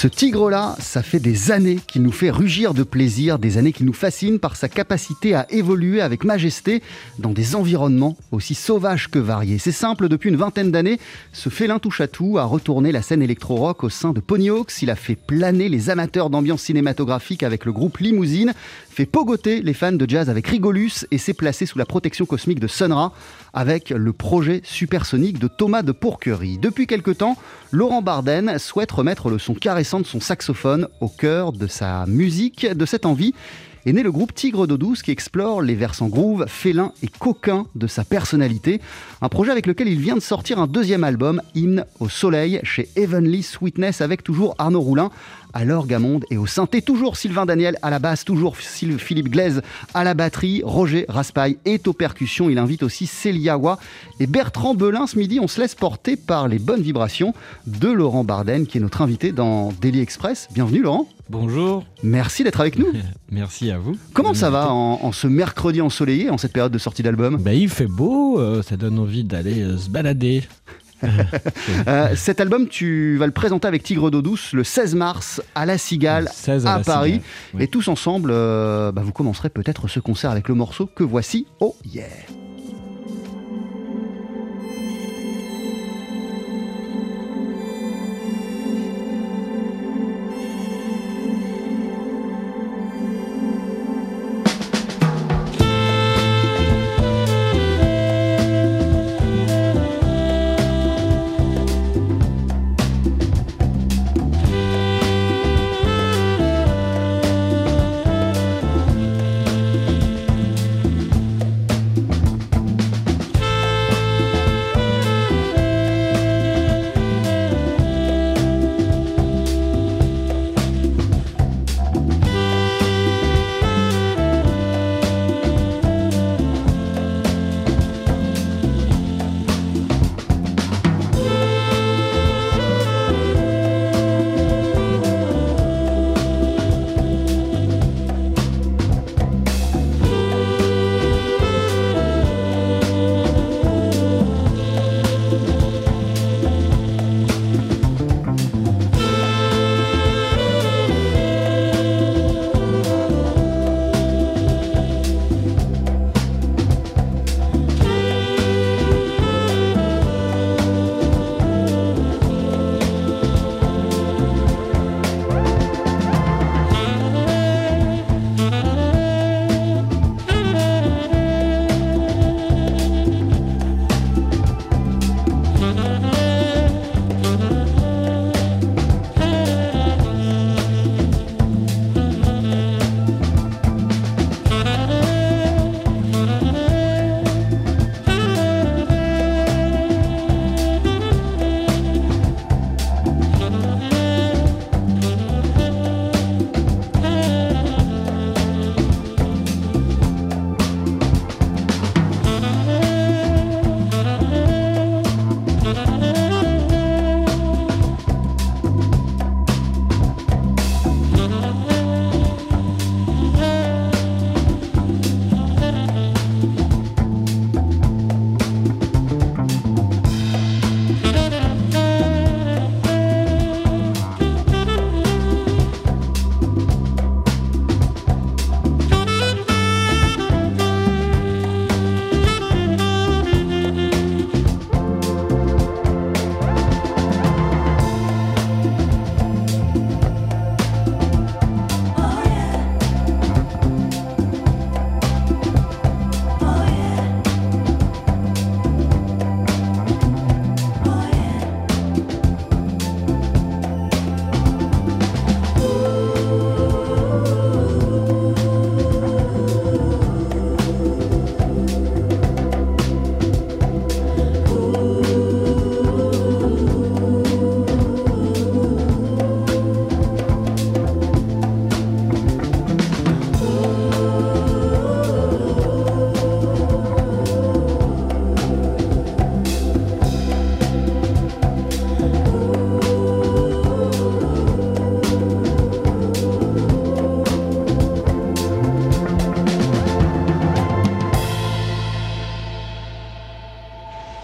Ce tigre-là, ça fait des années qu'il nous fait rugir de plaisir, des années qu'il nous fascine par sa capacité à évoluer avec majesté dans des environnements aussi sauvages que variés. C'est simple, depuis une vingtaine d'années, ce félin touche à tout a retourné la scène électro-rock au sein de Ponyhawks. Il a fait planer les amateurs d'ambiance cinématographique avec le groupe Limousine, fait pogoter les fans de jazz avec Rigolus et s'est placé sous la protection cosmique de Sonra avec le projet supersonique de Thomas de Pourquerie. Depuis quelque temps, Laurent Barden souhaite remettre le son caressant de son saxophone au cœur de sa musique. De cette envie est né le groupe Tigre d'eau douce qui explore les versants groove, félins et coquins de sa personnalité. Un projet avec lequel il vient de sortir un deuxième album, Hymne au soleil, chez Heavenly Sweetness, avec toujours Arnaud Roulin à l'orgamonde et au synthé. Toujours Sylvain Daniel à la basse, toujours Philippe Glaise à la batterie. Roger Raspail est aux percussions. Il invite aussi Célia Wa et Bertrand Belin. Ce midi, on se laisse porter par les bonnes vibrations de Laurent Barden, qui est notre invité dans Daily Express. Bienvenue, Laurent. Bonjour. Merci d'être avec nous. Merci à vous. Comment ça va en, ce mercredi ensoleillé, en cette période de sortie d'album? Bah, Il fait beau, euh, ça donne envie d'aller euh, se balader. Euh, cet album, tu vas le présenter avec Tigre d'eau douce le 16 mars à La Cigale, à, Paris. Et tous ensemble, bah, vous commencerez peut-être ce concert avec le morceau que voici. Oh yeah!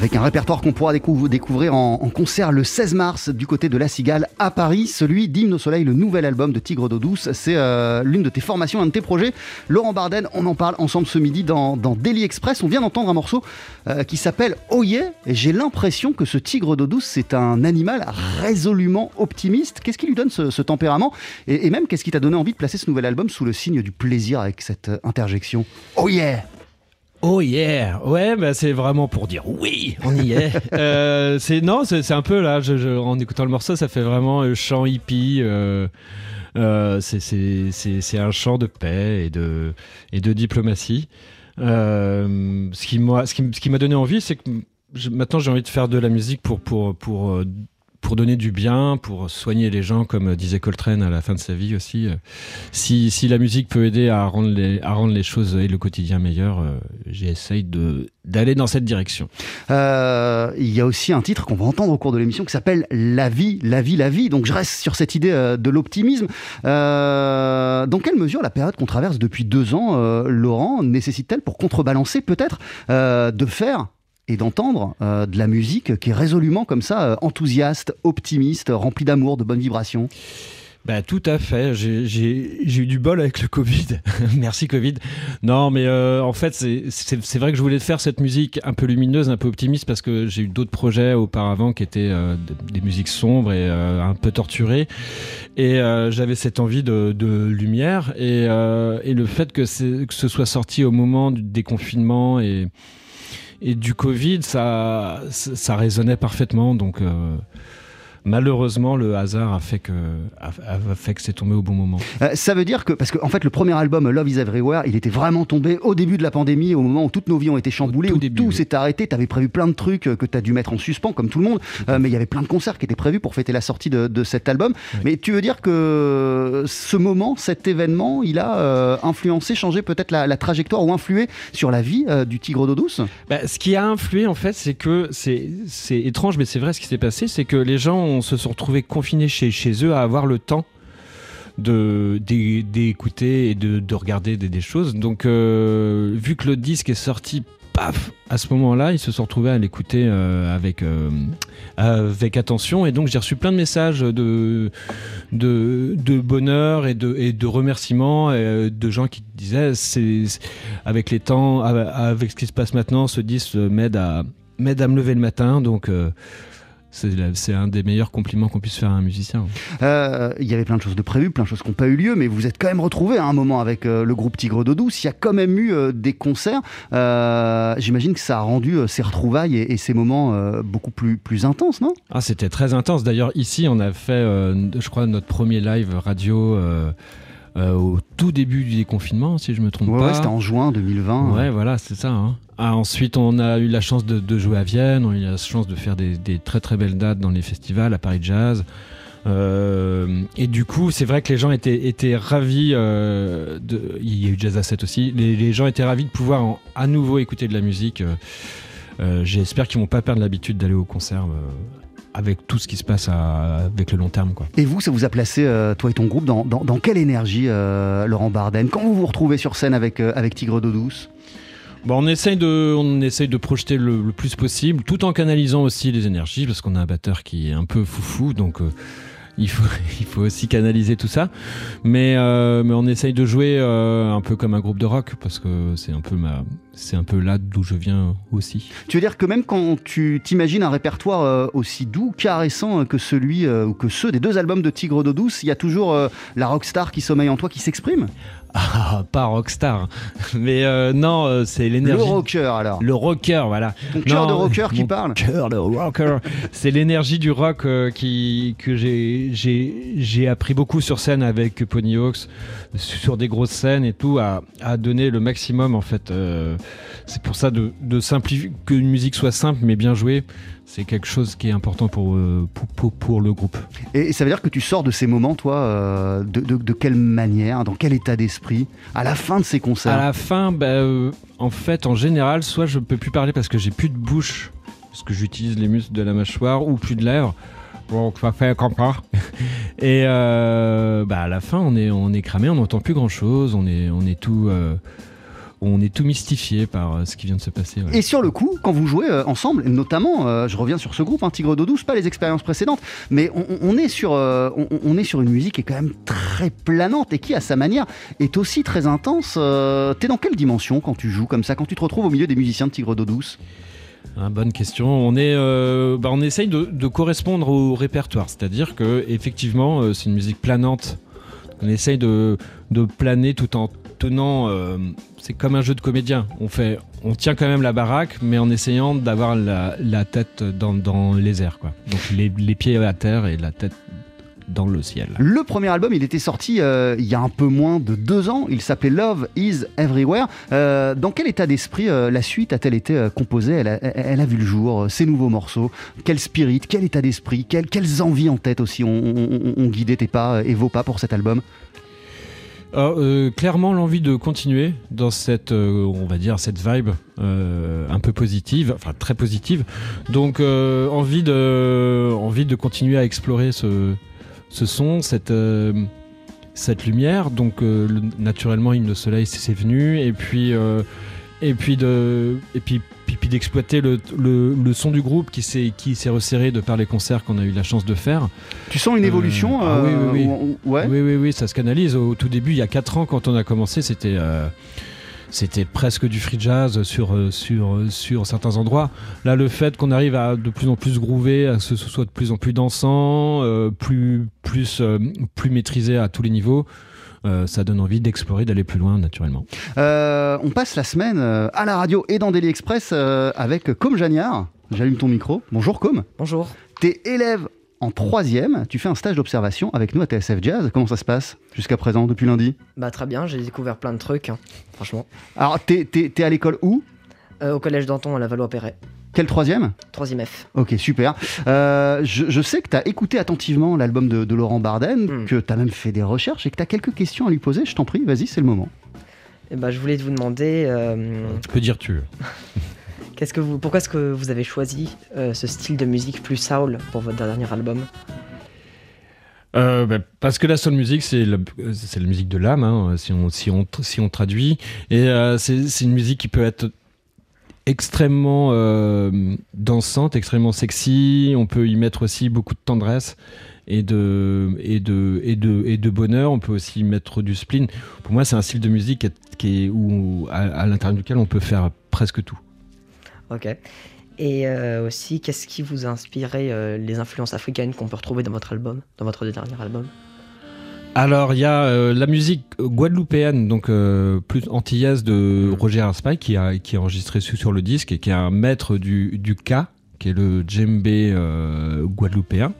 Avec un répertoire qu'on pourra décou- découvrir en, concert le 16 mars du côté de La Cigale à Paris, celui d'Hymne au Soleil, le nouvel album de Tigre d'eau douce. C'est euh, l'une de tes formations, un de tes projets. Laurent Barden, on en parle ensemble ce midi dans, Daily Express. On vient d'entendre un morceau euh, qui s'appelle Oh Yeah, et j'ai l'impression que ce tigre d'eau douce, c'est un animal résolument optimiste. Qu'est-ce qui lui donne ce, tempérament? Et, et même, qu'est-ce qui t'a donné envie de placer ce nouvel album sous le signe du plaisir avec cette interjection? Oh Yeah Oh yeah Ouais, bah c'est vraiment pour dire oui, on y est. Euh, c'est non, c'est un peu là. Je, je- en écoutant le morceau, ça fait vraiment euh, chant hippie. euh, euh, c'est- un chant de paix et de et de diplomatie. Ce qui m'a ce qui, ce qui m'a donné envie, c'est que je- maintenant j'ai envie de faire de la musique pour pour pour pour donner du bien, pour soigner les gens, comme disait Coltrane à la fin de sa vie aussi. Euh, Si, si la musique peut aider à rendre les, à rendre les choses et le quotidien meilleur, euh, j'essaye d'aller dans cette direction. Euh, il y a aussi un titre qu'on va entendre au cours de l'émission qui s'appelle La vie, la vie, la vie. Donc je reste sur cette idée de l'optimisme. Dans quelle mesure la période qu'on traverse depuis deux ans, Laurent, nécessite-t-elle pour contrebalancer peut-être de faire et d'entendre euh, de la musique qui est résolument comme ça, euh, enthousiaste, optimiste, remplie d'amour, de bonnes vibrations Bah, tout à fait. J'ai- eu du bol avec le Covid. Merci Covid. Non, mais euh, en fait, c'est- vrai que je voulais faire cette musique un peu lumineuse, un peu optimiste, parce que j'ai eu d'autres projets auparavant qui étaient des musiques sombres et un peu torturées. Et j'avais cette envie de, lumière. Et, le fait que, que ce soit sorti au moment du déconfinement et, et du Covid, ça, ça résonnait parfaitement. Donc. euh, Malheureusement, le hasard a fait que, a, a fait que c'est tombé au bon moment. Euh, ça veut dire que, parce qu'en en fait, le premier album, Love is Everywhere, il était vraiment tombé au début de la pandémie, au moment où toutes nos vies ont été chamboulées, tout où début, tout oui. s'est arrêté. Tu avais prévu plein de trucs euh, que tu as dû mettre en suspens, comme tout le monde, Euh, mais il y avait plein de concerts qui étaient prévus pour fêter la sortie de, de cet album. Oui. Mais tu veux dire que ce moment, cet événement, il a euh, influencé, changé peut-être la, la trajectoire ou influé sur la vie du Tigre d'eau douce? Bah, ce qui a influé, en fait, c'est que c'est c'est étrange, mais c'est vrai ce qui s'est passé, c'est que les gens se sont retrouvés confinés chez, chez eux à avoir le temps d'écouter et de, de regarder des, choses. Donc, euh, vu que le disque est sorti, paf, à ce moment-là, ils se sont retrouvés à l'écouter euh, avec euh, avec attention. Et donc, j'ai reçu plein de messages de de, bonheur et de, et de remerciements de gens qui disaient c'est avec les temps, av- avec ce qui se passe maintenant, ce disque m'aide à m'aide à me lever le matin. Donc c'est un des meilleurs compliments qu'on puisse faire à un musicien. Euh, Il y avait plein de choses de prévues, plein de choses qui n'ont pas eu lieu, mais vous êtes quand même retrouvés à un moment avec euh, le groupe Tigre d'eau douce. Il y a quand même eu euh, des concerts. J'imagine que ça a rendu ces retrouvailles et, et ces moments beaucoup plus, plus intenses, non? Ah, c'était très intense. D'ailleurs, ici, on a fait, je crois, notre premier live radio au tout début du déconfinement, si je me trompe Ouais, pas. ouais, c'était en juin 2020. Ouais, voilà, c'est ça. hein. Ah, ensuite, on a eu la chance de, jouer à Vienne, on a eu la chance de faire des, très très belles dates dans les festivals, à Paris Jazz. Euh, et du coup, c'est vrai que les gens étaient, ravis. euh, de, il y a eu Jazz à 7 aussi. Les, gens étaient ravis de pouvoir à nouveau écouter de la musique. Euh, J'espère qu'ils vont pas perdre l'habitude d'aller au concert avec tout ce qui se passe avec le long terme. Et vous, ça vous a placé, toi et ton groupe, dans, dans- quelle énergie, Laurent Barden? Quand vous vous retrouvez sur scène avec, avec Tigre d'eau douce? Bon, on essaye de, on essaye de projeter le, plus possible, tout en canalisant aussi les énergies, parce qu'on a un batteur qui est un peu foufou, donc euh, il, faut, il faut aussi canaliser tout ça. Mais, euh, mais on essaye de jouer euh, un peu comme un groupe de rock, parce que c'est un peu un peu là d'où je viens aussi. Tu veux dire que même quand tu t'imagines un répertoire aussi doux, caressant que celui ou que ceux des deux albums de Tigre d'eau douce, il y a toujours la rockstar qui sommeille en toi qui s'exprime? Ah, pas rockstar, mais euh, non, euh, c'est Le l'énergie. rocker alors. Le rocker, voilà. Ton cœur de Non, rocker qui parle. cœur de rocker. C'est l'énergie du rock euh, qui, que j'ai- appris beaucoup sur scène avec Pony Hawks, sur des grosses scènes et tout, à, à donner le maximum en fait. Euh, c'est pour ça de, de simplifier, qu'une musique soit simple mais bien jouée, c'est quelque chose qui est important pour, euh, pour, le groupe. Et, ça veut dire que tu sors de ces moments, toi, euh, de, de- de quelle manière, dans quel état d'esprit, à la fin de ces concerts? À la fin, bah, euh, en fait, en général, soit je peux plus parler parce que j'ai plus de bouche, parce que j'utilise les muscles de la mâchoire, ou plus de lèvres. Donc ça fait ça. Et euh, bah, à la fin, on est, on est cramé, on n'entend plus grand chose, on est, on est tout. euh, on est tout mystifié par euh, ce qui vient de se passer. ouais. Et sur le coup, quand vous jouez euh, ensemble, notamment, euh, je reviens sur ce groupe, hein, Tigre d'eau douce, pas les expériences précédentes, mais on, on est sur, on, on est sur une musique qui est quand même très planante et qui, à sa manière, est aussi très intense. T'es dans quelle dimension quand tu joues comme ça, quand tu te retrouves au milieu des musiciens de Tigre d'eau douce? Ah, bonne question. On, est, euh, bah, on essaye de, de correspondre au répertoire, c'est-à-dire que effectivement, c'est une musique planante. On essaye de, de planer tout en tenant. euh, c'est comme un jeu de comédien. On fait, on tient quand même la baraque, mais en essayant d'avoir la, tête dans, les airs, quoi. Donc les, pieds à terre et la tête dans le ciel. Le premier album, il était sorti euh, il y a un peu moins de deux ans. Il s'appelait Love is Everywhere. Euh, dans quel état d'esprit la suite a-t-elle été composée? Elle a, vu le jour, ces nouveaux morceaux Quel spirit, quel état d'esprit, quel- quelles envies en tête aussi ont, ont- ont guidé tes pas et vos pas pour cet album? Euh, clairement l'envie de continuer dans cette, euh, on va dire, cette vibe euh, un peu positive, enfin très positive. Donc envie de, envie de continuer à explorer ce, ce son, cette, lumière. Donc le- naturellement, Hymne de Soleil, c'est venu. Et puis, et puis de, et puis, puis, puis d'exploiter le, le, le son du groupe qui s'est qui s'est resserré de par les concerts qu'on a eu la chance de faire. Tu sens une Euh, évolution ah oui, oui, oui. ou- ou- ouais Oui, oui, oui, ça se canalise. Au tout début, il y a 4 ans, quand on a commencé, c'était euh, c'était presque du free jazz sur, euh, sur, euh, sur certains endroits. Là, le fait qu'on arrive à de plus en plus groover, à ce que ce soit de plus en plus dansant, euh, plus, plus, euh, plus maîtrisé à tous les niveaux, euh, ça donne envie d'explorer, d'aller plus loin, naturellement. Euh, on passe la semaine euh, à la radio et dans Daily Express euh, avec Com Jagnard. J'allume ton micro. Bonjour Com. Bonjour. T'es élève en troisième. Tu fais un stage d'observation avec nous à TSF Jazz. Comment ça se passe jusqu'à présent, depuis lundi? Bah très bien, j'ai découvert plein de trucs, hein, franchement. Alors, t'es, t'es- t'es à l'école où? Euh, au collège Danton à la Valois-Perret, Quel troisième 3ème F. Ok, super. Euh, je, je sais que tu as écouté attentivement l'album de, de Laurent Barden, Hmm. que tu as même fait des recherches et que tu as quelques questions à lui poser. Je t'en prie, vas-y, c'est le moment. Et bah je voulais vous demander euh, Tu peux dire tu. qu'est-ce que vous, pourquoi est-ce que vous avez choisi euh, ce style de musique plus soul pour votre dernier album? Euh, bah, parce que la soul music, c'est la, c'est la musique de l'âme, hein, si, on, si, on, si on traduit. Et euh, c'est c'est une musique qui peut être extrêmement euh, dansante, extrêmement sexy. On peut y mettre aussi beaucoup de tendresse et de, et de, et de, et de bonheur. On peut aussi y mettre du spleen. Pour moi, c'est un style de musique où, à, à l'intérieur duquel on peut faire presque tout. Ok. Et euh, aussi, qu'est-ce qui vous a inspiré euh, les influences africaines qu'on peut retrouver dans votre album, dans votre dernier album? Alors, il y a euh, la musique guadeloupéenne, donc euh, plus antillaise de Roger Arspy, qui, a, qui est enregistré sur, le disque et qui est un maître du, du ka, qui est le djembé euh, guadeloupéen.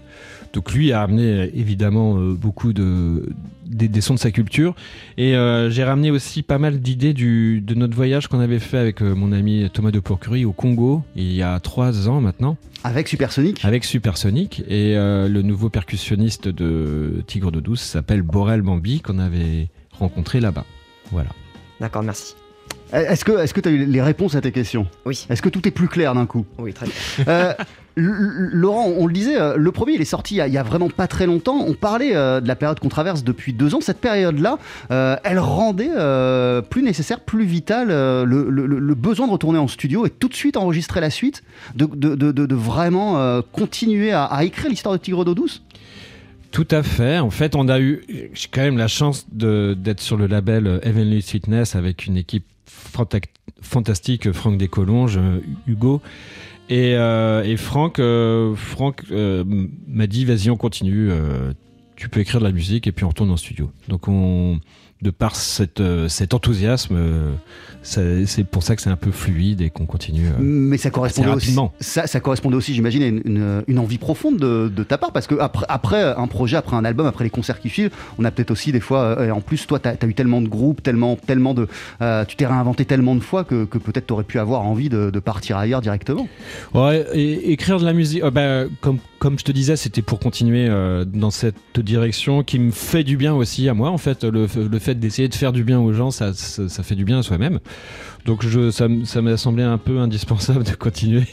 Donc lui a amené euh, évidemment euh, beaucoup de, des, des sons de sa culture. Et euh, j'ai ramené aussi pas mal d'idées du- de notre voyage qu'on avait fait avec euh, mon ami Thomas de Pourcurie au Congo, il y a trois ans maintenant Avec Supersonic avec Supersonic et euh, le nouveau percussionniste de Tigre de Douce s'appelle Borel Bambi qu'on avait rencontré là-bas. Voilà. D'accord, merci. Est-ce que tu as eu les réponses à tes questions? Oui, Est-ce que tout est plus clair d'un coup? Oui, très bien. Euh, Laurent, on le disait, euh, le premier, il est sorti il y a, il y a vraiment pas très longtemps. On parlait euh, de la période qu'on traverse depuis deux ans. Cette période-là, euh, elle rendait euh, plus nécessaire, plus vital le, le- le- le besoin de retourner en studio et tout de suite enregistrer la suite, de, de- de- de- de vraiment euh, continuer à, à écrire l'histoire de Tigre d'eau douce? Tout à fait. En fait, on a eu j'ai quand même la chance d'être sur le label Heavenly Sweetness avec une équipe fantastique, Franck Descolonges, euh, Hugo. Et, euh, et Franck, euh, Franck m'a dit vas-y, on continue. tu peux écrire de la musique et puis on retourne en studio. Donc, on, de par cette, euh, cet enthousiasme, euh, c'est pour ça que c'est un peu fluide et qu'on continue. euh. Mais ça correspondait assez aussi, rapidement. ça, ça correspondait aussi, j'imagine, à une, une- une envie profonde de, de ta part, parce que après, après un projet, après un album, après les concerts qui suivent, on a peut-être aussi des fois, euh, et en plus, toi, tu as, eu tellement de groupes, tellement, tellement de, euh, tu t'es réinventé tellement de fois que, que peut-être tu aurais pu avoir envie de, de partir ailleurs directement. Ouais, et écrire de la musique, euh, bah, comme, comme je te disais, c'était pour continuer euh, dans cette direction qui me fait du bien aussi à moi. En fait, le, le fait d'essayer de faire du bien aux gens, ça, ça, fait du bien à soi-même. Donc je, ça, m'a semblé un peu indispensable de continuer,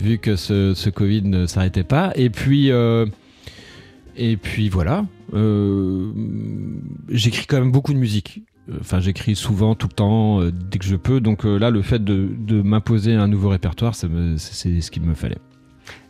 vu que ce, ce Covid ne s'arrêtait pas. Et puis, euh, Et puis voilà. Euh, j'écris quand même beaucoup de musique. Enfin, j'écris souvent, tout le temps, dès que je peux. Donc là, le fait de, de m'imposer un nouveau répertoire, c'est ce qu'il me fallait.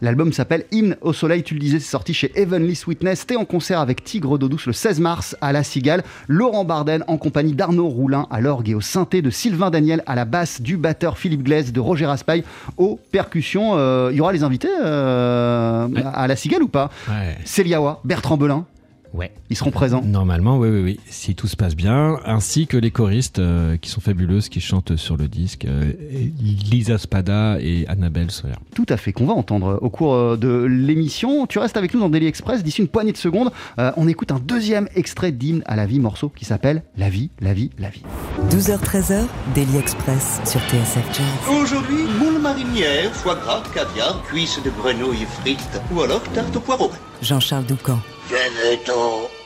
L'album s'appelle Hymne au soleil, tu le disais, c'est sorti chez Heavenly Sweetness. T'es en concert avec Tigre d'eau douce le 16 mars à La Cigale. Laurent Barden en compagnie d'Arnaud Roulin à l'orgue et au synthé, de Sylvain Daniel à la basse, du batteur Philippe Glaise, de Roger Raspail aux percussions. Euh, Il y aura les invités euh, Ouais. à La Cigale ou pas? Ouais. Céliawa, Bertrand Belin, Ouais. ils seront présents. Normalement, oui, oui, oui. Si tout se passe bien, ainsi que les choristes euh, qui sont fabuleuses, qui chantent sur le disque, euh, Lisa Spada et Annabelle Sawyer. Tout à fait, qu'on va entendre au cours euh, de l'émission. Tu restes avec nous dans Daily Express. D'ici une poignée de secondes, euh, on écoute un deuxième extrait d'hymne à la vie, morceau qui s'appelle La vie, la vie, la vie. 12h-13h, Daily Express sur TSF Jazz. Aujourd'hui, moule marinière, foie gras, caviar, cuisses de grenouille frites ou alors tarte au poireau. Jean-Charles Doucan. Qué tiene todo.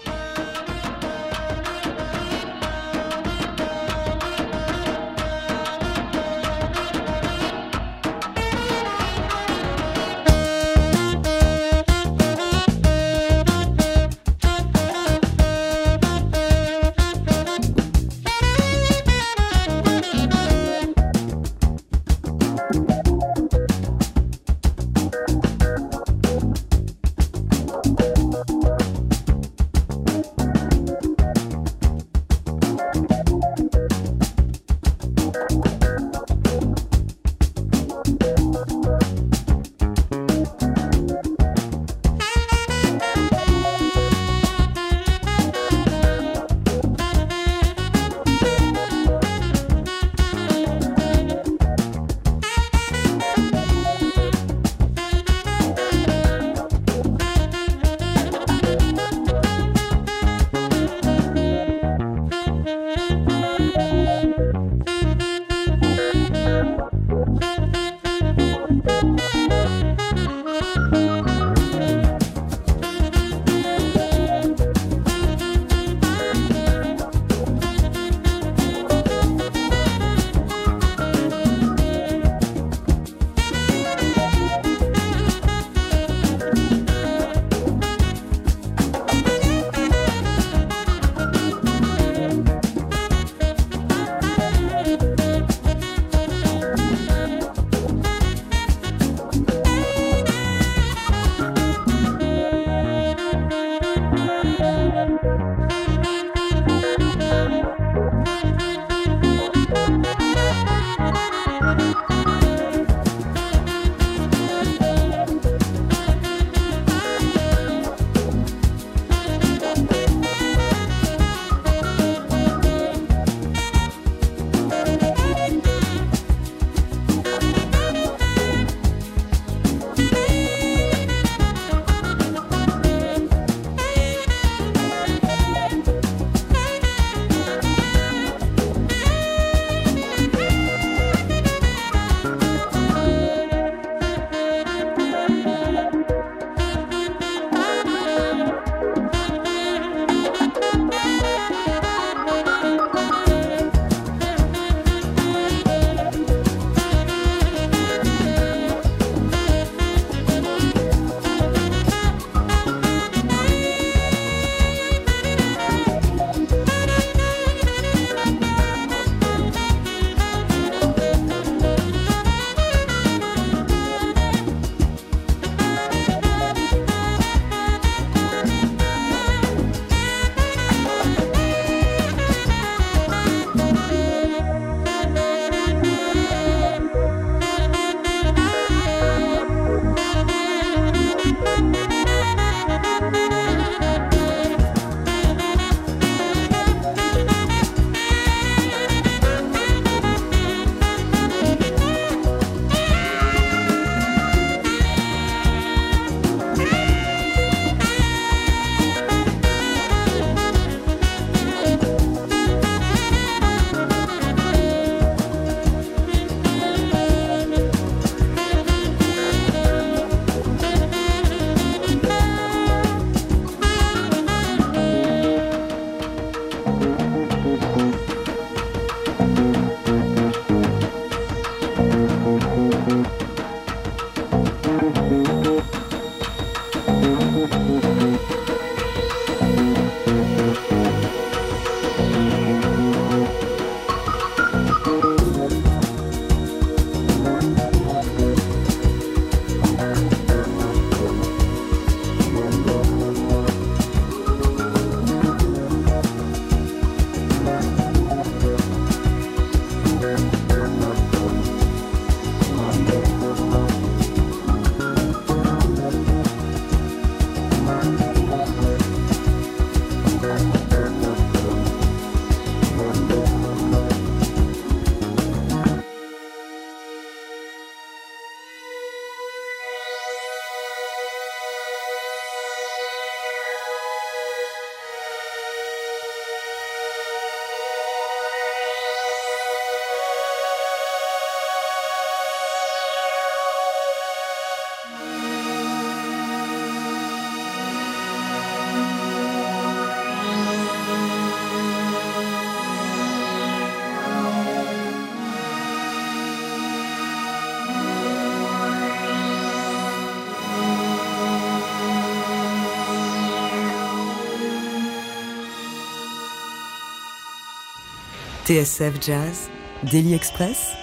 TSF Jazz, Daily Express,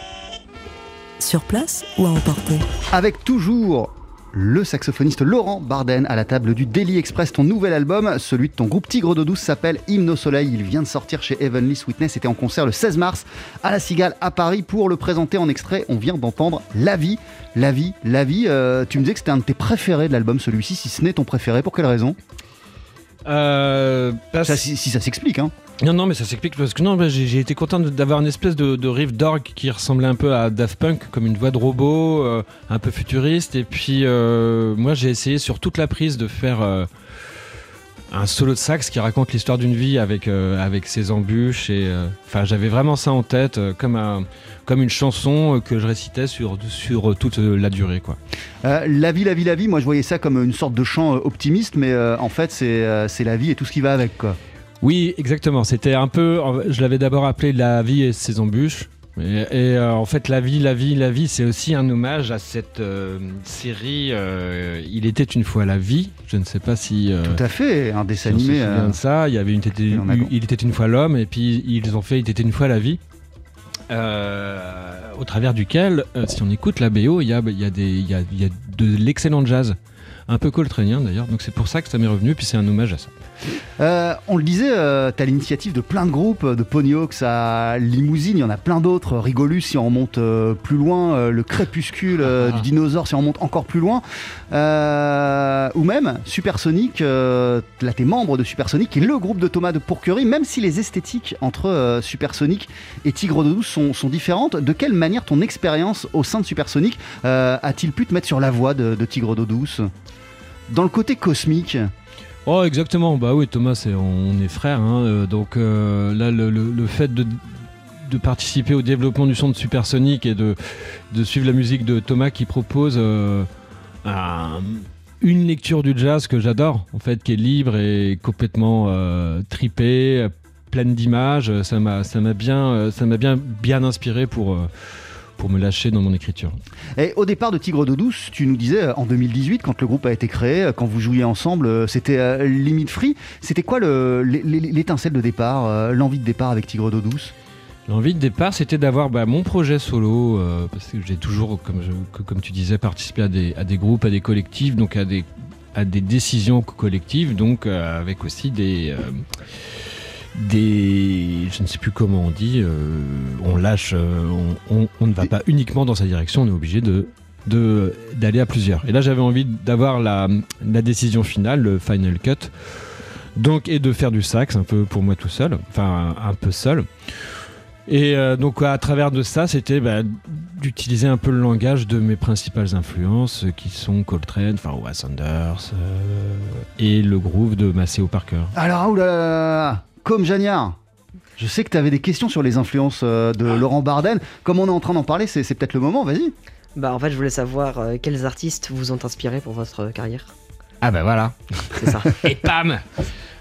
sur place ou à emporter Avec toujours le saxophoniste Laurent Barden à la table du Daily Express. Ton nouvel album, celui de ton groupe Tigre d'eau douce, s'appelle Hymne au soleil. Il vient de sortir chez Heavenly Sweetness. C'était en concert le 16 mars à la Cigale à Paris. Pour le présenter en extrait, on vient d'entendre La vie, La vie, La vie. Euh, tu me disais que c'était un de tes préférés de l'album, celui-ci, si ce n'est ton préféré. Pour quelle raison? Euh, parce- Ça, si, si ça s'explique, hein. Non, non, mais ça s'explique parce que non, bah, j'ai j'ai été content d'avoir une espèce de, de riff d'orgue qui ressemblait un peu à Daft Punk, comme une voix de robot, euh, un peu futuriste. Et puis, euh, moi, j'ai essayé sur toute la prise de faire euh, un solo de sax qui raconte l'histoire d'une vie avec, euh, avec ses embûches. Et euh, j'avais vraiment ça en tête, euh, comme, un, comme une chanson que je récitais sur, sur toute la durée, quoi. La vie, la vie, la vie. Moi, je voyais ça comme une sorte de chant optimiste, mais en fait, c'est c'est la vie et tout ce qui va avec, quoi. Oui, exactement. C'était un peu. Je l'avais d'abord appelé La vie et ses embûches. Et, et, euh, en fait, La vie, la vie, la vie, c'est aussi un hommage à cette euh, série euh, Il était une fois la vie. Je ne sais pas si. Tout à fait, un si dessin on se animé. de ça. Il y avait une Il était une fois l'homme, et puis ils ont fait Il était une fois la vie. au travers duquel, si on écoute la BO, il y a, il y a des- il y a- il y a de l'excellent jazz, un peu coltranien d'ailleurs, donc c'est pour ça que ça m'est revenu, puis c'est un hommage à ça. Euh, on le disait, euh, t'as l'initiative de plein de groupes, de Ponyhawks à Limousine, il y en a plein d'autres. Rigolus, si on remonte euh, plus loin, euh, le crépuscule euh, Ah. du dinosaure, si on remonte encore plus loin. Euh, ou même Supersonic, euh, là t'es membre de Supersonic, est le groupe de Thomas de Pourquerie, même si les esthétiques entre euh, Supersonic et Tigre de Douce sont, sont différentes. De quelle manière ton expérience au sein de Supersonic euh, a-t-il pu te mettre sur la voie de, de Tigre d'eau douce Dans le côté cosmique, Oh, exactement. Bah oui, Thomas, on est frères. hein, euh, donc euh, là, le, fait de, participer au développement du son de Supersonic et de, suivre la musique de Thomas qui propose euh, un- une lecture du jazz que j'adore, en fait, qui est libre et complètement euh, tripée, pleine d'images. Ça m'a, bien, bien, bien inspiré pour. Pour me lâcher dans mon écriture. Et au départ de Tigre d'eau douce, tu nous disais euh, en 2018, quand le groupe a été créé, euh, quand vous jouiez ensemble, euh, c'était limite free. C'était quoi le- l'é- l'é- l'étincelle de départ, l'envie de départ avec Tigre d'eau douce? L'envie de départ, c'était d'avoir bah, mon projet solo, euh, parce que j'ai toujours, comme, je- que- comme tu disais, participé à des, à des groupes, à des collectifs, donc à des, à des décisions collectives, donc euh, avec aussi des, euh, des, je ne sais plus comment on dit, euh, on lâche, euh, on, on- on ne va pas uniquement dans sa direction, on est obligé de d'aller à plusieurs. Et là, j'avais envie d'avoir la, la décision finale, le final cut, donc et de faire du sax un peu pour moi tout seul, enfin un, un peu seul. Et euh, donc à travers de ça, c'était bah, d'utiliser un peu le langage de mes principales influences, qui sont Coltrane, enfin Wes Sanders euh, et le groove de Maceo Parker. Alors, oula, là, là, là, comme Jagnard je sais que tu avais des questions sur les influences euh, de Laurent Barden. Comme on est en train d'en parler, c'est c'est peut-être le moment, vas-y. Bah en fait je voulais savoir euh, quels artistes vous ont inspiré pour votre euh, carrière. Ah bah voilà. C'est ça. Et pam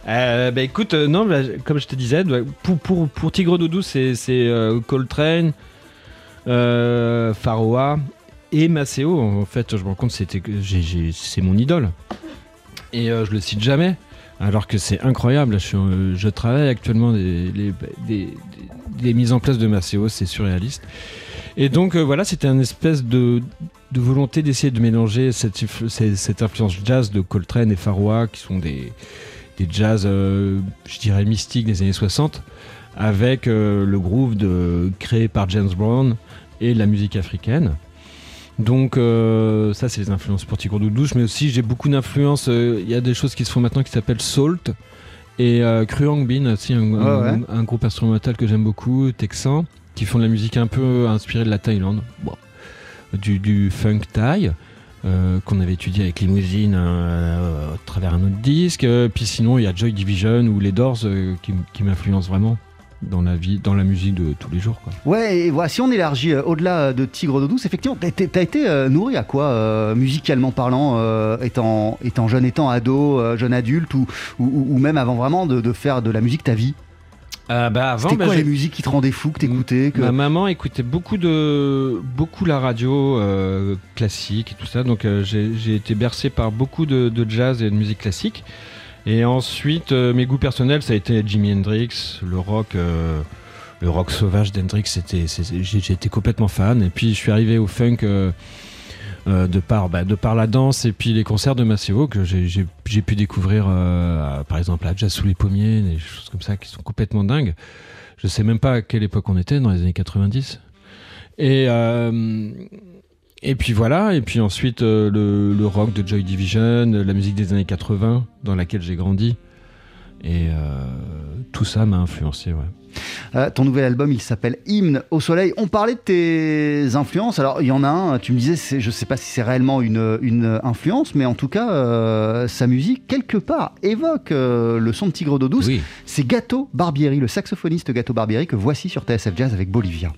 Euh, bah écoute, euh, non, bah, comme je te disais, bah, pour, pour, pour Tigre Doudou, c'est c'est, euh, Coltrane, euh, Pharoah et Maceo. En fait, je me rends compte, c'était que j'ai- j'ai- c'est mon idole. Et euh, je le cite jamais. Alors que c'est incroyable. Je, travaille actuellement des, les- mises en place de Maceo, c'est surréaliste. Et donc euh, voilà, c'était une espèce de, volonté d'essayer de mélanger cette, influ- cette, cette influence jazz de Coltrane et Pharoah, qui sont des, jazz, euh, je dirais, mystiques des années 60, avec euh, le groove créé par James Brown et la musique africaine. Donc euh, ça, c'est les influences pour de douche, mais aussi j'ai beaucoup d'influences. euh, Il y a des choses qui se font maintenant qui s'appellent Salt et euh, Kruang Bin, aussi un, Ouais, un- ouais. un groupe instrumental que j'aime beaucoup, texan, qui font de la musique un peu inspirée de la Thaïlande, Bon. du, du funk thaï. euh, qu'on avait étudié avec Limousine à travers un autre disque. Puis sinon, il y a Joy Division ou les Doors qui m'influencent vraiment dans la vie, dans la musique de tous les jours. Quoi. Ouais, et voilà, si on élargit euh, au-delà euh, de Tigre d'eau douce, effectivement, t'as été, euh, nourri à quoi, euh, musicalement parlant, euh, étant, étant jeune, étant ado, euh, jeune adulte, ou, ou, ou même avant vraiment de, de faire de la musique ta vie? Bah, avant, C'était bah, quoi j'ai- les musiques qui te rendaient fou, que t'écoutais que... Ma maman écoutait beaucoup de beaucoup la radio euh, classique et tout ça, donc euh, j'ai j'ai été bercé par beaucoup de, de jazz et de musique classique. Et ensuite, euh, mes goûts personnels, ça a été Jimi Hendrix, le rock, euh, le rock sauvage d'Hendrix, c'était, j'étais complètement fan. Et puis je suis arrivé au funk euh, euh, de, par, bah, de par la danse et puis les concerts de Maceo que j'ai, pu découvrir, euh, par exemple, à Jazz sous les pommiers, des choses comme ça qui sont complètement dingues. Je sais même pas à quelle époque on était, dans les années 90. Et, euh, et puis voilà, et puis ensuite euh, le, le rock de Joy Division, la musique des années 80 dans laquelle j'ai grandi. Et euh, tout ça m'a influencé, ouais. Euh, ton nouvel album, il s'appelle Hymne au soleil. On parlait de tes influences. Alors, il y en a un, tu me disais, je sais pas si c'est réellement une, une influence, mais en tout cas, euh, sa musique, quelque part, évoque euh, le son de Tigre d'eau douce. Oui. C'est Gato Barbieri, le saxophoniste Gato Barbieri, que voici sur TSF Jazz avec Bolivia.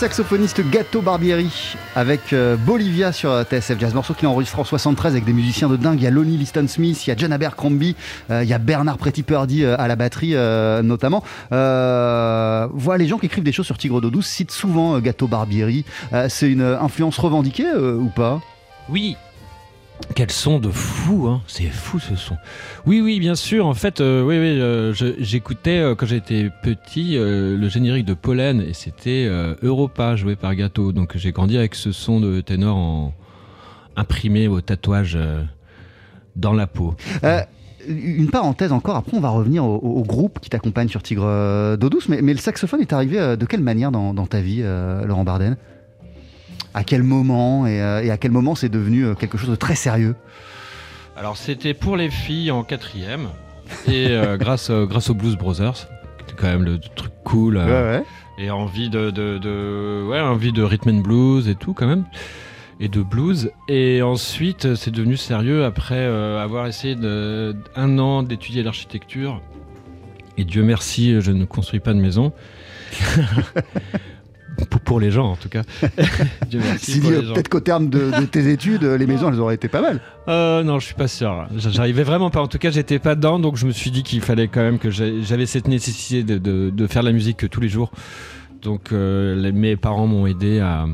Saxophoniste Gato Barbieri avec euh, Bolivia sur euh, TSF Jazz. Morceau qu'il a enregistré en 73 avec des musiciens de dingue. Il y a Lonnie Liston Smith, il y a John Abercrombie, euh, il y a Bernard Pretty Purdy euh, à la batterie notamment. Voilà, les gens qui écrivent des choses sur Tigre d'eau douce citent souvent Gato Barbieri. C'est une influence revendiquée ou pas? Oui. Quel son de fou, hein C'est fou ce son. Oui, oui, bien sûr. En fait, euh, oui, oui, euh, j'écoutais euh, quand j'étais petit le générique de Pollen et c'était Europa joué par Gato. Donc j'ai grandi avec ce son de ténor imprimé au tatouage dans la peau. Une parenthèse encore, après on va revenir au, groupe qui t'accompagne sur Tigre d'eau douce, mais, le saxophone est arrivé de quelle manière dans, ta vie, Laurent Barden À quel moment et, euh, et à quel moment c'est devenu euh, quelque chose de très sérieux Alors c'était pour les filles en quatrième et euh, grâce, euh, grâce aux Blues Brothers, qui était quand même le truc cool. euh, ouais. et envie de, de, de- ouais, envie de rhythm and blues et tout quand même, et de blues. Et ensuite, c'est devenu sérieux après avoir essayé de, un an d'étudier l'architecture. Et Dieu merci, je ne construis pas de maison. pour, les gens en tout cas. Si gens. peut-être qu'au terme de, de tes études, les maisons, elles auraient été pas mal. Euh, non, je suis pas sûr. J'arrivais vraiment pas. En tout cas, j'étais pas dedans, donc je me suis dit qu'il fallait quand même que j'avais cette nécessité de, de- de faire de la musique tous les jours. Donc, euh, les- mes parents m'ont aidé à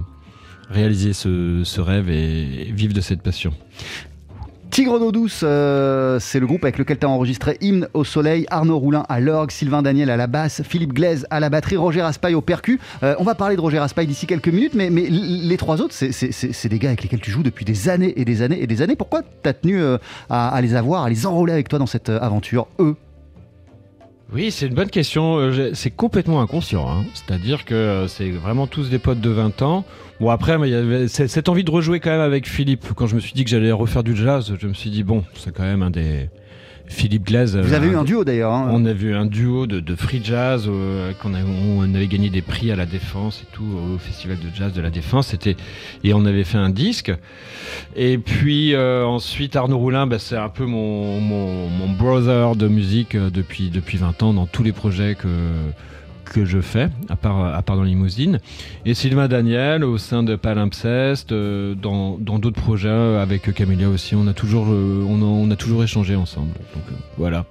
réaliser ce, ce rêve et vivre de cette passion. Tigre d'eau douce, euh, c'est le groupe avec lequel tu as enregistré Hymne au soleil, Arnaud Roulin à l'orgue, Sylvain Daniel à la basse, Philippe Glaise à la batterie, Roger Raspail au percu. Euh, on va parler de Roger Raspail d'ici quelques minutes, mais, les trois autres, c'est- des gars avec lesquels tu joues depuis des années et des années et des années. Pourquoi tu as tenu euh, à, les avoir, à les enrôler avec toi dans cette aventure, eux? Oui, c'est une bonne question. Euh, C'est complètement inconscient. hein. C'est-à-dire que euh, c'est vraiment tous des potes de 20 ans. Bon, après, il cette envie de rejouer quand même avec Philippe. Quand je me suis dit que j'allais refaire du jazz, je me suis dit, bon, c'est quand même un des. Philippe Glaise. Vous euh, avez eu un duo d'ailleurs. hein. On a vu un duo de, de free jazz, euh, qu'on a- on avait gagné des prix à la Défense et tout, au festival de jazz de la Défense. C'était et on avait fait un disque. Et puis euh, ensuite Arnaud Roulin, bah, c'est un peu mon, mon, mon brother de musique euh, depuis depuis 20 ans dans tous les projets que que je fais, à part, à part dans Limousine. Et Sylvain Daniel au sein de Palimpseste, euh, dans dans d'autres projets avec Camélia aussi. On a toujours, euh, on, a, toujours échangé ensemble. Donc euh, voilà.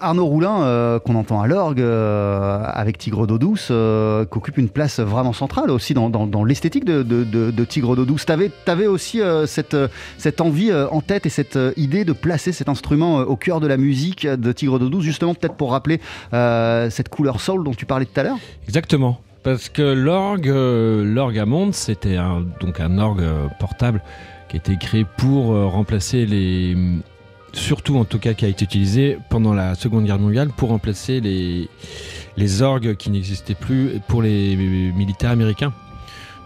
Arnaud Roulin, qu'on entend à l'orgue, avec Tigre d'eau douce, euh, qui occupe une place vraiment centrale aussi dans, dans- l'esthétique de, de- Tigre d'eau douce. T'avais avais aussi cette, cette envie en tête et cette idée de placer cet instrument au cœur de la musique de Tigre d'eau douce, justement peut-être pour rappeler cette couleur soul dont tu parlais tout à l'heure Exactement. Parce que l'orgue, euh, l'orgue à monde, c'était un, donc un orgue euh, portable qui a été créé pour euh, remplacer les. Surtout en tout cas qui a été utilisé pendant la Seconde Guerre mondiale pour remplacer les, les orgues qui n'existaient plus pour les militaires américains.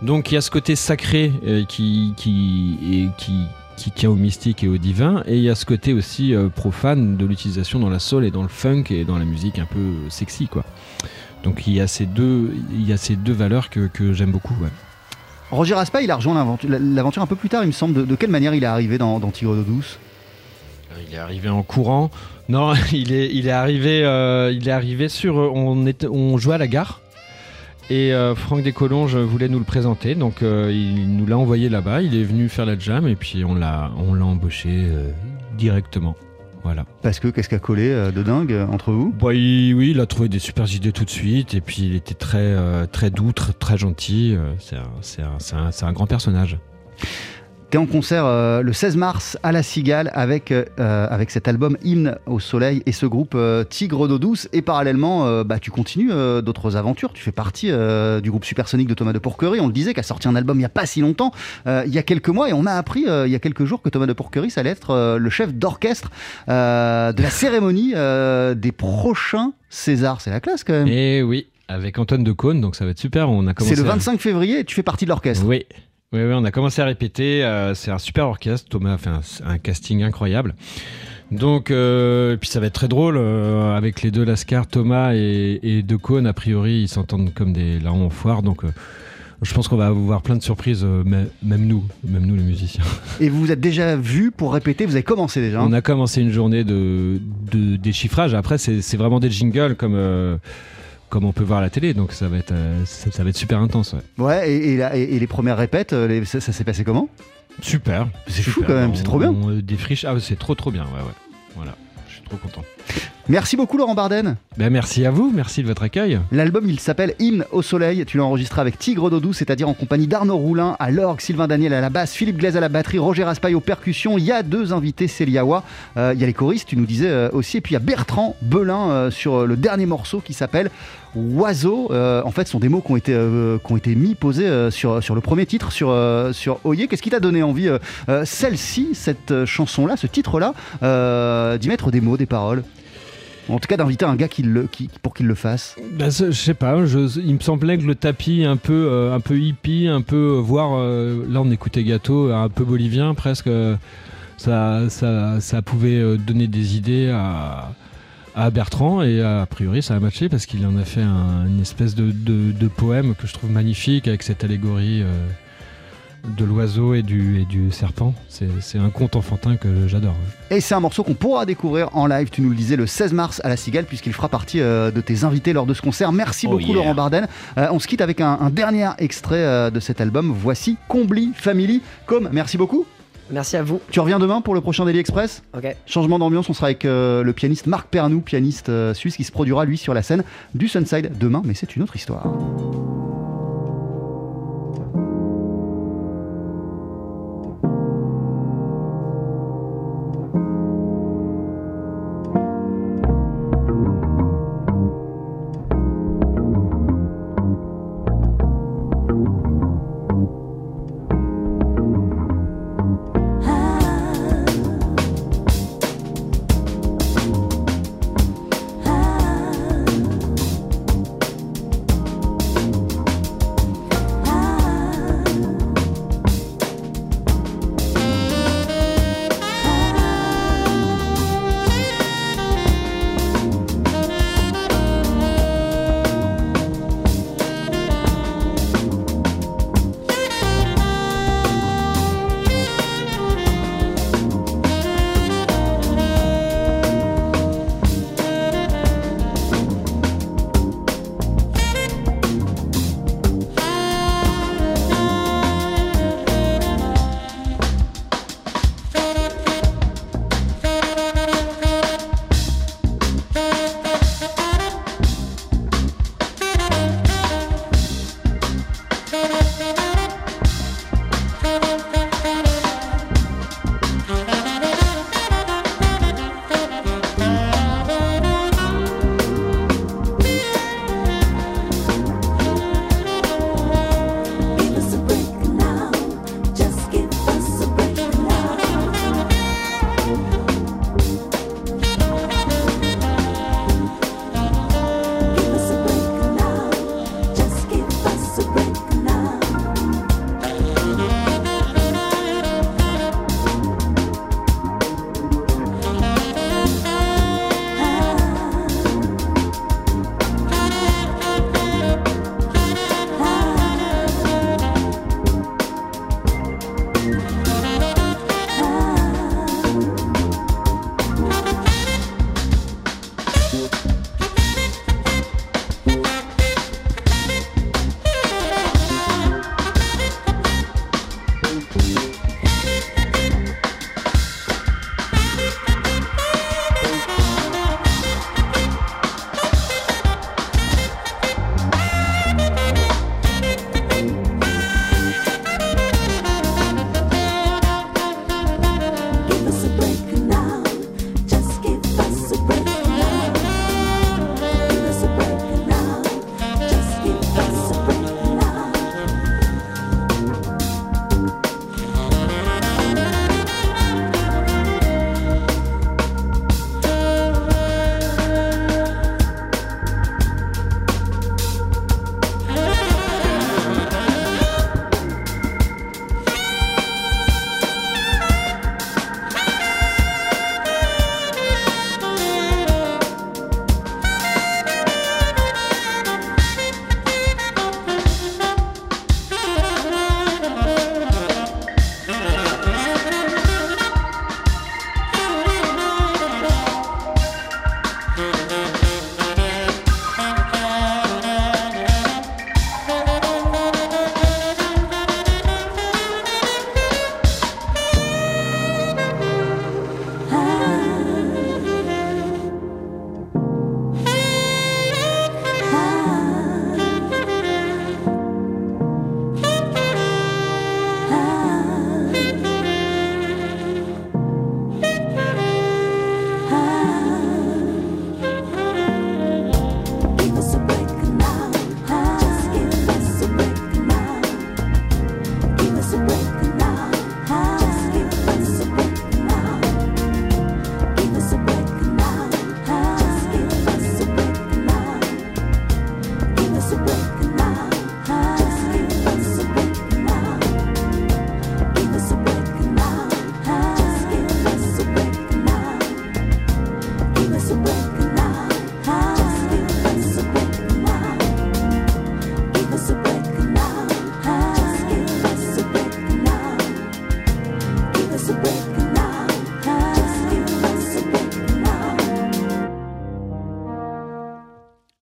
Donc il y a ce côté sacré qui, qui, qui, qui tient au mystique et au divin, et il y a ce côté aussi euh, profane de l'utilisation dans la soul et dans le funk et dans la musique un peu sexy quoi. Donc il y a ces deux, il y a ces deux valeurs que, que j'aime beaucoup. ouais. Roger Raspa, il a rejoint l'aventure- l'aventure un peu plus tard, il me semble. De, de quelle manière il est arrivé dans, dans Tigre d'eau douce? Il est arrivé en courant. Non, il est, il est arrivé, euh, il est arrivé sur. On, on jouait à la gare. Et euh, Franck Descolonges voulait nous le présenter, donc euh, il nous l'a envoyé là-bas. Il est venu faire la jam et puis on l'a, on l'a embauché euh, directement. Voilà. Parce que qu'est-ce qui a collé euh, de dingue euh, entre vous? Il- oui, il a trouvé des super idées tout de suite et puis il était très, euh, très doux, très, très gentil. Euh, C'est un, c'est un- c'est un- c'est un grand personnage. T'es en concert euh, le 16 mars à la Cigale avec, euh, avec cet album Hymne au soleil et ce groupe euh, Tigre d'eau douce. Et parallèlement, euh, bah, tu continues euh, d'autres aventures. Tu fais partie euh, du groupe Supersonic de Thomas de Pourquerie. On le disait, qui a sorti un album il n'y a pas si longtemps, euh, il y a quelques mois. Et on a appris euh, il y a quelques jours que Thomas de Pourquerie, ça allait être euh, le chef d'orchestre euh, de la cérémonie euh, des prochains Césars. C'est la classe quand même. Et oui, avec Antoine Decaune, donc ça va être super. On a C'est le à- 25 février tu fais partie de l'orchestre. Oui. Oui, oui, on a commencé à répéter. euh, c'est un super orchestre. Thomas a fait un, un casting incroyable. Donc, euh, puis ça va être très drôle euh, avec les deux Lascar, Thomas et, et Decaune. A priori, ils s'entendent comme des larrons en foire. Donc, je pense qu'on va avoir plein de surprises, même, nous, même nous les musiciens. Et vous vous êtes déjà vu pour répéter, vous avez commencé déjà. hein? On a commencé une journée de, de déchiffrage. Après, c'est vraiment des jingles comme, comme on peut voir à la télé. Donc, ça va être, euh, ça, ça va être super intense. ouais. Ouais, et, et la- et- et les premières répètes, euh, les- ça, ça s'est passé comment? Super. C'est fou quand même, c'est trop bien. On, euh, défriche. Ah, c'est trop, trop bien. Ouais, ouais. Voilà. Je suis trop content. Merci beaucoup Laurent Barden. Ben, merci à vous. Merci de votre accueil. L'album il s'appelle Hymne au soleil. Tu l'as enregistré avec Tigre d'eau douce, c'est-à-dire en compagnie d'Arnaud Roulin à l'orgue, Sylvain Daniel à la basse, Philippe Glaise à la batterie, Roger Raspail aux percussions. Il y a deux invités, Céliawa. Euh, il y a les choristes, tu nous disais euh, aussi. Et puis il y a Bertrand Belin euh, sur le dernier morceau qui s'appelle Oiseau. Euh, en fait, sont des mots qui ont été, euh, qui ont été mis, posés euh, sur, sur le premier titre, sur, sur Oyer. Qu'est-ce qui t'a donné envie, celle-ci, cette chanson-là, ce titre-là, d'y mettre des mots, des paroles? En tout cas, d'inviter un gars qui le, qui, pour qu'il le fasse. Ben, je sais pas. Je, il me semblait que le tapis un peu, un peu hippie, un peu voire là on écoutait Gâteau, un peu bolivien presque. ça, ça, ça pouvait donner des idées à, à Bertrand et a priori ça a matché parce qu'il en a fait un- une espèce de, de- de poème que je trouve magnifique avec cette allégorie euh, de l'oiseau et du, et du serpent. C'est un conte enfantin que j'adore. Et c'est un morceau qu'on pourra découvrir en live, tu nous le disais, le 16 mars à la Cigale, puisqu'il fera partie euh, de tes invités lors de ce concert. Merci Oh beaucoup yeah. Laurent Barden. Euh, on se quitte avec un, un dernier extrait euh, de cet album. Voici Combly Family. Comme, merci beaucoup. Merci à vous. Tu reviens demain pour le prochain Daily Express Ok. Changement d'ambiance, on sera avec euh, le pianiste Marc Pernou, pianiste euh, suisse qui se produira lui sur la scène du Sunside demain, mais c'est une autre histoire.